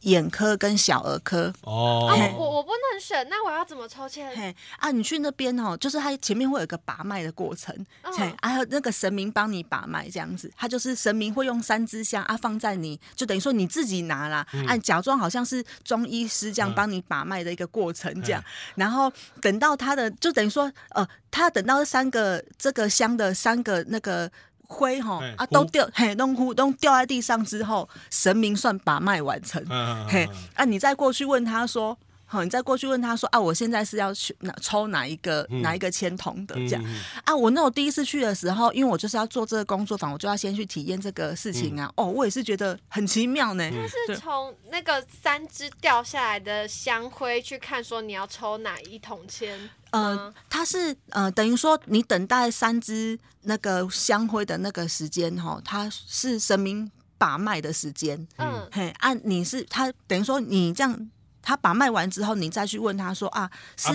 眼科跟小儿科。哦，我我不能选，那我要怎么抽签？嘿。啊，你去那边哦，就是他前面会有一个把脉的过程，嘿，还有那个神明帮你把脉这样子，他就是神明会用三支香啊放在你，就等于说你自己拿啦，按假装好像是中医师这样帮你把脉的一个过程这样，然后等到他的就等于说呃，他等到三个这个香的三个那个。灰哈啊都掉嘿，弄糊都掉在地上之后，神明算把脉完成。嘿啊，你再过去问他说，好，你再过去问他说啊，我现在是要去哪抽哪一个、嗯、哪一个签筒的这样、嗯、啊？我那我第一次去的时候，因为我就是要做这个工作坊，我就要先去体验这个事情啊。嗯、哦，我也是觉得很奇妙呢。就是从那个三支掉下来的香灰去看，说你要抽哪一桶签。呃，它是呃，等于说你等待三支那个香灰的那个时间哈，它是神明把脉的时间。嗯，嘿，按、啊、你是他等于说你这样，他把卖完之后，你再去问他说啊，是。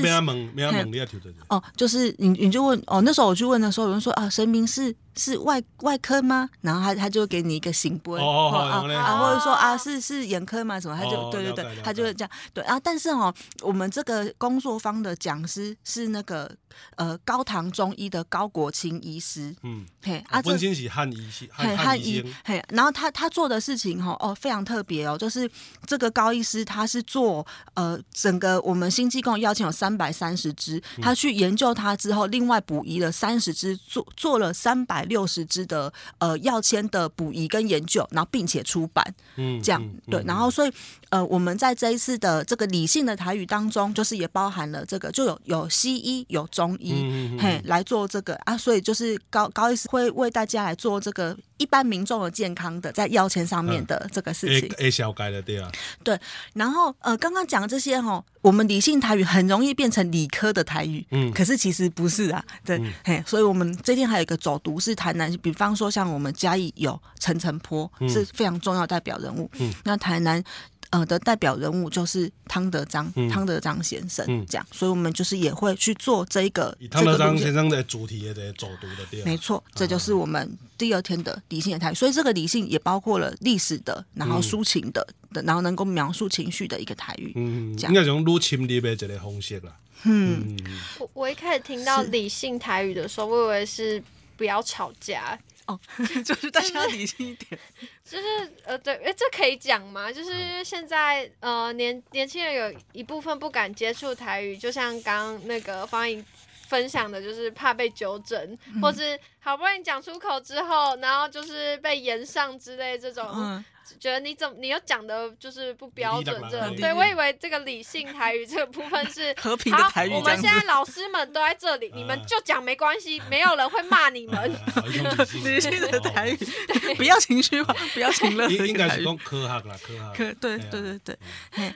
哦，就是你你就问哦，那时候我去问的时候，有人说啊，神明是。是外外科吗？然后他他就给你一个圣杯，啊啊，或者说啊是是眼科吗？什么？他就、哦、对对对，他就会这样对啊。但是哦，我们这个工作方的讲师是那个呃高堂中医的高国清医师，嗯，嘿啊，温馨喜汉医师，汉汉医嘿。然后他他做的事情哈哦非常特别哦，就是这个高医师他是做呃整个我们心悸共邀请有三百三十支，他去研究他之后，另外补遗了三十支，做做了三百。六十支的呃药签的补遗跟研究，然后并且出版，嗯，这样、对，然后所以呃我们在这一次的这个理性的台语当中，就是也包含了这个，就有有西医有中医，嗯来做这个啊，所以就是高高医师会为大家来做这个一般民众的健康的在药签上面的这个事情，，A 小改的对啊，对，然后呃刚刚讲的这些哈。我们理性台语很容易变成理科的台语，嗯，可是其实不是啊，对，嗯、嘿，所以我们这天还有一个走读是台南，比方说像我们嘉义有陈澄坡、嗯、是非常重要代表人物，嗯，那台南呃的代表人物就是汤德章，汤、嗯、德章先生，嗯，这样，所以我们就是也会去做这一个以汤德章先生的主题的走读的地方，没错，这就是我们第二天的理性的台语，所以这个理性也包括了历史的，然后抒情的。嗯然后能够描述情绪的一个台语，嗯，应该用入侵力的这个方式啦。嗯，我我一开始听到理性台语的时候，我以为是不要吵架哦，[laughs] 就是大家要理性一点。[laughs] 就是呃，对，哎，这可以讲吗？就是现在呃，年年轻人有一部分不敢接触台语，就像刚刚那个方颖分享的，就是怕被纠正，嗯、或是好不容易讲出口之后，然后就是被延上之类这种。嗯。觉得你怎么你又讲的就是不标准，这对我以为这个理性台语这个部分是和平的台语。我们现在老师们都在这里，你们就讲没关系，没有人会骂你们。理性。[laughs] 的台语，不要情绪化，[laughs] 不要情乐。应该是讲科学啦，科学。科对对对对，嘿，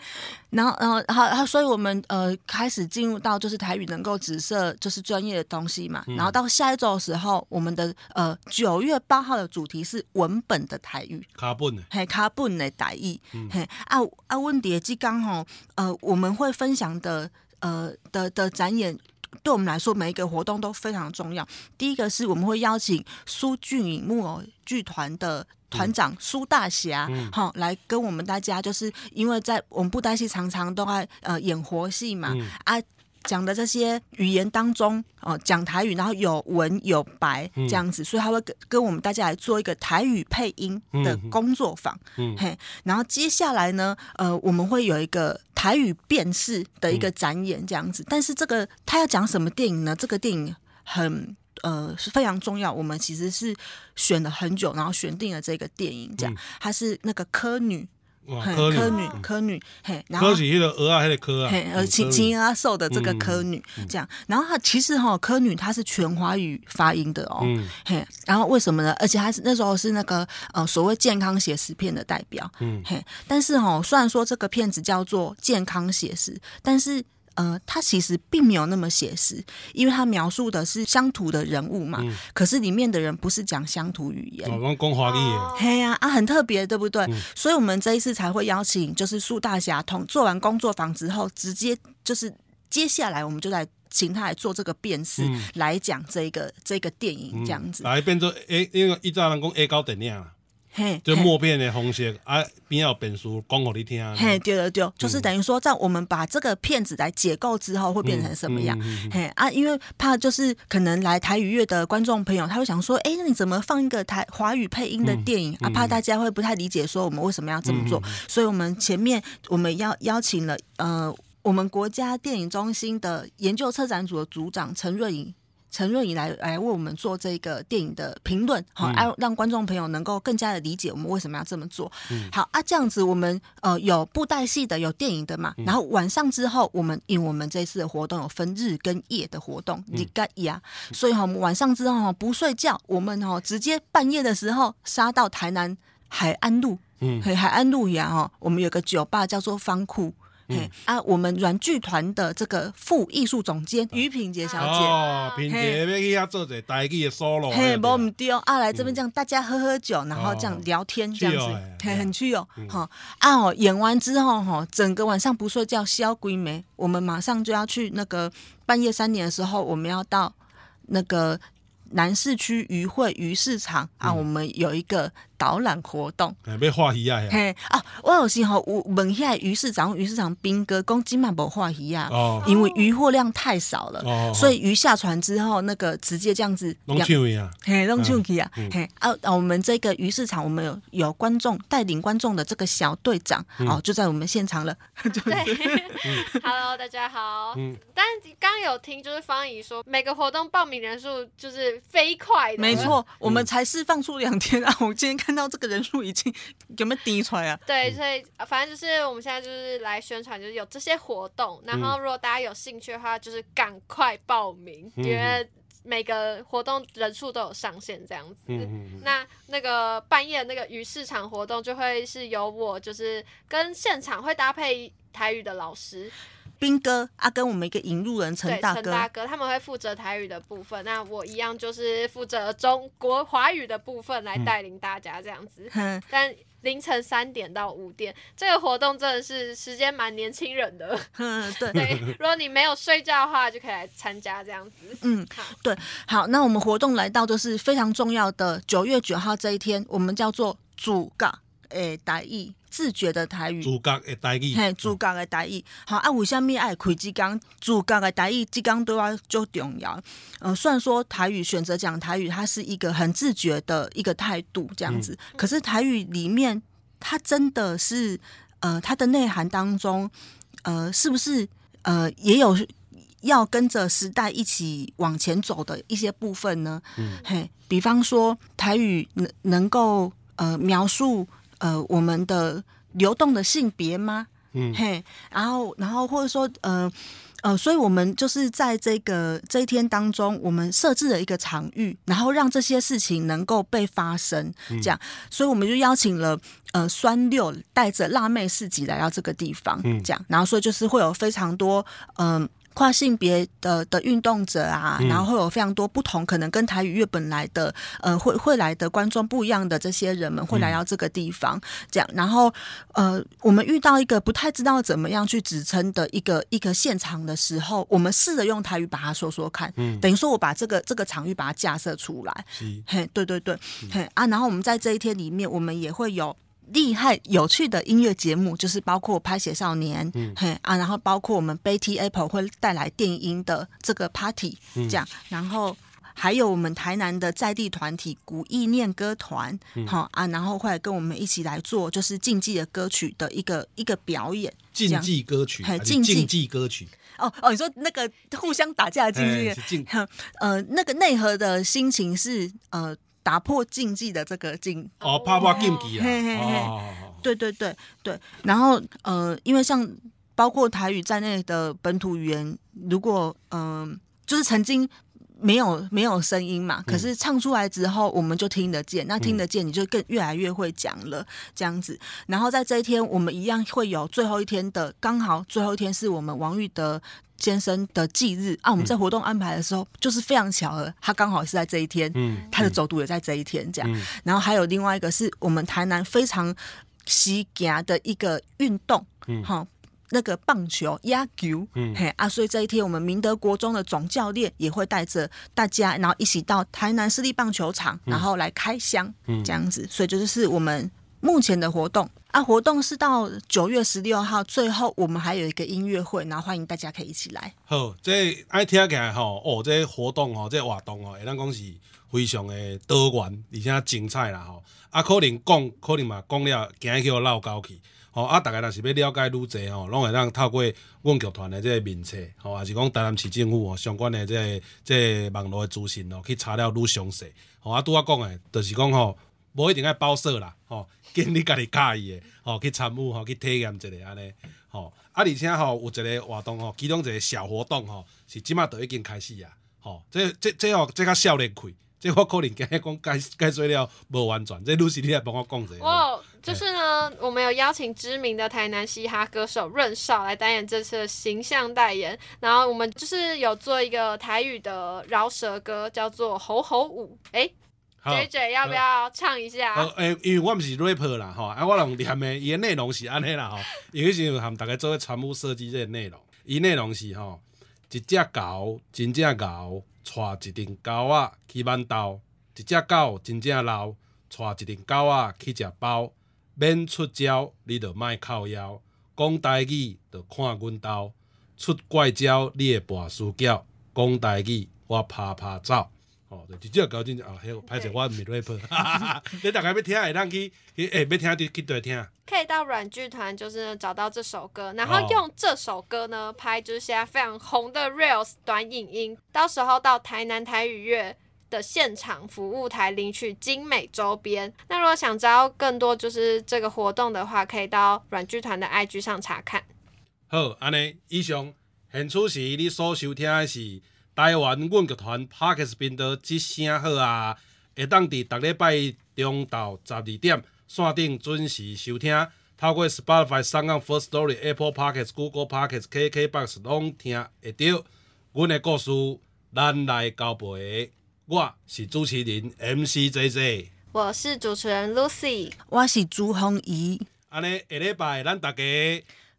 然后然后好，然后所以我们呃开始进入到就是台语能够指涉就是专业的东西嘛，然后到下一周的时候，我们的呃九月八号的主题是文本的台语，卡本的。卡本的台语，嗯、嘿啊啊！温迪即刚吼，呃，我们会分享的，呃的的展演，对我们来说，每一个活动都非常重要。第一个是我们会邀请苏俊颖木偶剧团的团长苏大侠，好、嗯、来跟我们大家，就是因为在我们布袋戏常常都爱呃演活戏嘛，嗯、啊。讲的这些语言当中，哦，讲台语，然后有文有白这样子，嗯、所以他会跟跟我们大家来做一个台语配音的工作坊，嗯、嘿，然后接下来呢，呃，我们会有一个台语辨识的一个展演这样子，嗯、但是这个他要讲什么电影呢？这个电影很呃是非常重要，我们其实是选了很久，然后选定了这个电影，这样，它是那个柯女。柯女，柯女，嘿，然后柯是那个鹅啊，那个柯啊，嘿，呃，青青啊瘦的这个柯女，这样，然后她其实哈，柯女她是全华语发音的哦，嘿，然后为什么呢？而且她是那时候是那个呃所谓健康写实片的代表，嗯，嘿，但是哈，虽然说这个片子叫做健康写实，但是。呃，他其实并没有那么写实，因为他描述的是乡土的人物嘛。嗯、可是里面的人不是讲乡土语言，讲讲华语。嘿呀啊，很特别，对不对？嗯、所以，我们这一次才会邀请，就是苏大侠同做完工作坊之后，直接就是接下来，我们就来请他来做这个辨识，嗯、来讲这个这个电影这样子。来变做 A，因为一早人讲 A 高电影。嘿，就默片的方式啊，边有本书讲给你听。嘿，对对对，就是等于说，在我们把这个片子来解构之后，会变成什么样？嘿啊，因为怕就是可能来台语乐的观众朋友，他会想说，哎，那你怎么放一个台华语配音的电影啊？怕大家会不太理解，说我们为什么要这么做？所以我们前面我们要邀请了呃，我们国家电影中心的研究策展组的组长陈瑞颖。陈润仪来来为我们做这个电影的评论，好，让让观众朋友能够更加的理解我们为什么要这么做。嗯、好啊，这样子我们呃有布袋戏的，有电影的嘛，然后晚上之后，我们因为我们这次的活动有分日跟夜的活动，你该呀，所以哈，我们晚上之后哈不睡觉，我们哈直接半夜的时候杀到台南海安路，嗯，海岸路呀哈，我们有个酒吧叫做方库。嗯、啊，我们软剧团的这个副艺术总监于品杰小姐，哦，品杰要去遐做者台剧的 solo，嘿，无唔对？啊，来这边这样大家喝喝酒，然后这样聊天这样子，嘿，很趣哦，好啊，哦，演完之后哈，整个晚上不睡觉，消鬼没，我们马上就要去那个半夜三点的时候，我们要到那个。南市区渔会鱼市场啊，我们有一个导览活动，要画鱼啊！嘿啊，我有时候问下鱼市场，鱼市场兵哥讲今晚无画鱼啊，哦，因为渔获量太少了，哦，所以鱼下船之后，那个直接这样子弄去啊，嘿，弄去啊，嘿啊啊！我们这个鱼市场，我们有有观众带领观众的这个小队长哦，就在我们现场了。[laughs] 对，[laughs] Hello，大家好。嗯，但刚刚有听就是芳仪说，每个活动报名人数就是。飞快的，没错，我们才释放出两天啊！我今天看到这个人数已经有没有低出来啊？[laughs] 对，所以反正就是我们现在就是来宣传，就是有这些活动。然后如果大家有兴趣的话，就是赶快报名，因为每个活动人数都有上限，这样子。那那个半夜那个鱼市场活动，就会是由我就是跟现场会搭配台语的老师。兵哥啊，跟我们一个引路人陈大哥，陈大哥他们会负责台语的部分，那我一样就是负责中国华语的部分来带领大家这样子。嗯、但凌晨三点到五点，这个活动真的是时间蛮年轻人的。嗯，对。[laughs] 对，如果你没有睡觉的话，就可以来参加这样子。嗯，好，对，好，那我们活动来到就是非常重要的九月九号这一天，我们叫做主角诶台语。自觉的台语，主角的台语，嘿，主角的台语。好啊，为什么爱开这讲？主角的台语，这讲对我就重要。呃，虽然说台语选择讲台语，它是一个很自觉的一个态度，这样子。嗯、可是台语里面，它真的是，呃，它的内涵当中，呃，是不是呃，也有要跟着时代一起往前走的一些部分呢？嗯，嘿，比方说台语能能够呃描述。呃，我们的流动的性别吗？嗯，嘿，然后，然后或者说，呃，呃，所以我们就是在这个这一天当中，我们设置了一个场域，然后让这些事情能够被发生，这样，嗯、所以我们就邀请了呃酸六带着辣妹四集来到这个地方，嗯，这样，然后所以就是会有非常多嗯。呃跨性别的的运动者啊，然后会有非常多不同，可能跟台语乐本来的呃会会来的观众不一样的这些人们会来到这个地方，这样，然后呃，我们遇到一个不太知道怎么样去指称的一个一个现场的时候，我们试着用台语把它说说看，嗯，等于说我把这个这个场域把它架设出来，是。嘿，对对对，嘿啊，然后我们在这一天里面，我们也会有。厉害有趣的音乐节目，就是包括拍写少年，嗯、嘿啊，然后包括我们 Betty Apple 会带来电音的这个 party，这样，嗯、然后还有我们台南的在地团体古意念歌团，好、嗯、啊，然后会来跟我们一起来做就是竞技的歌曲的一个一个表演，竞技歌曲，还竞技。技歌曲，哦哦，你说那个互相打架的竞技，呃，那个内核的心情是呃。打破禁忌的这个禁哦，怕怕禁忌啊！哦，对对对对，然后呃，因为像包括台语在内的本土语言，如果嗯、呃，就是曾经没有没有声音嘛，可是唱出来之后，我们就听得见，那听得见，你就更越来越会讲了这样子。然后在这一天，我们一样会有最后一天的，刚好最后一天是我们王玉德。先生的忌日啊，我们在活动安排的时候，嗯、就是非常巧合，他刚好是在这一天，嗯，他的走读也在这一天，这样。嗯、然后还有另外一个是我们台南非常喜行的一个运动，嗯，哈，那个棒球、压球，嗯，嘿啊，所以这一天我们明德国中的总教练也会带着大家，然后一起到台南市立棒球场，然后来开箱，嗯，这样子。所以这就是我们目前的活动。啊，活动是到九月十六号，最后我们还有一个音乐会，然后欢迎大家可以一起来。好，这爱听起来吼，哦，这活动哦，这活动哦，会当讲是非常的多元，而且精彩啦吼。啊，可能讲，可能嘛讲了，今日叫我绕高去。吼啊，大家若是要了解愈济吼，拢会当透过阮剧团的这个名册，吼，还是讲台南市政府吼相关的这个、这个、网络的资讯哦，去查了愈详细。吼啊，拄仔讲的，就是讲吼，无一定爱包色啦，吼，[laughs] 经你家己喜意的，吼，去参与吼，去体验一下安尼，吼啊，而且吼有一个活动吼，其中一个小活动吼，是即马都已经开始啊，吼，这这这吼，这较少年气。这我可能今日讲解解说了无完全，这露西你来帮我讲一下。哦，就是呢，我们有邀请知名的台南嘻哈歌手润少来担任这次的形象代言，然后我们就是有做一个台语的饶舌歌，叫做《吼吼舞》。哎，J J 要不要唱一下？呃，诶，因为我唔是 rapper 啦，吼，啊，我用念的伊的内容是安尼啦，吼，因为是含大家做参与设计这个内容，伊内容是吼，一只狗，真正狗。带一顶狗仔去挽豆，一只狗真正老，带一顶狗仔去食包，免出招，你着莫靠腰，讲台语着看阮兜，出怪招你会跋输跤，讲台语我趴趴走。哦，就这个真正啊，迄个歹势我毋是 rapper，你大概要听会当去去诶，要听就去对听。可以到软剧团，就是找到这首歌，然后用这首歌呢拍，就是现在非常红的 Reels 短影音。到时候到台南台语乐的现场服务台领取精美周边。那如果想知道更多就是这个活动的话，可以到软剧团的 IG 上查看。好，安尼以上，现出时你所收听的是。台湾阮剧团 Podcast 频道之声好啊，会当伫逐礼拜中昼十二点线顶准时收听，透过 Spotify、SoundOn、First Story、Apple Podcast、Google Podcast、KKBox 拢听会到。阮的故事，咱来交陪。我是主持人 MC JJ，我是主持人 Lucy，我是朱红怡。安尼下礼拜咱大家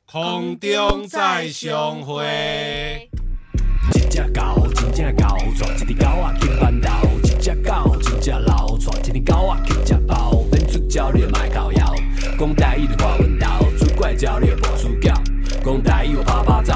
空中再相会。只狗，真正狗，带一只狗啊去馒头。一只狗，真正老，带一只狗啊去食包。恁出招你莫搞妖，讲大意就挂阮兜，出怪招你无输叫，讲大意我啪啪走。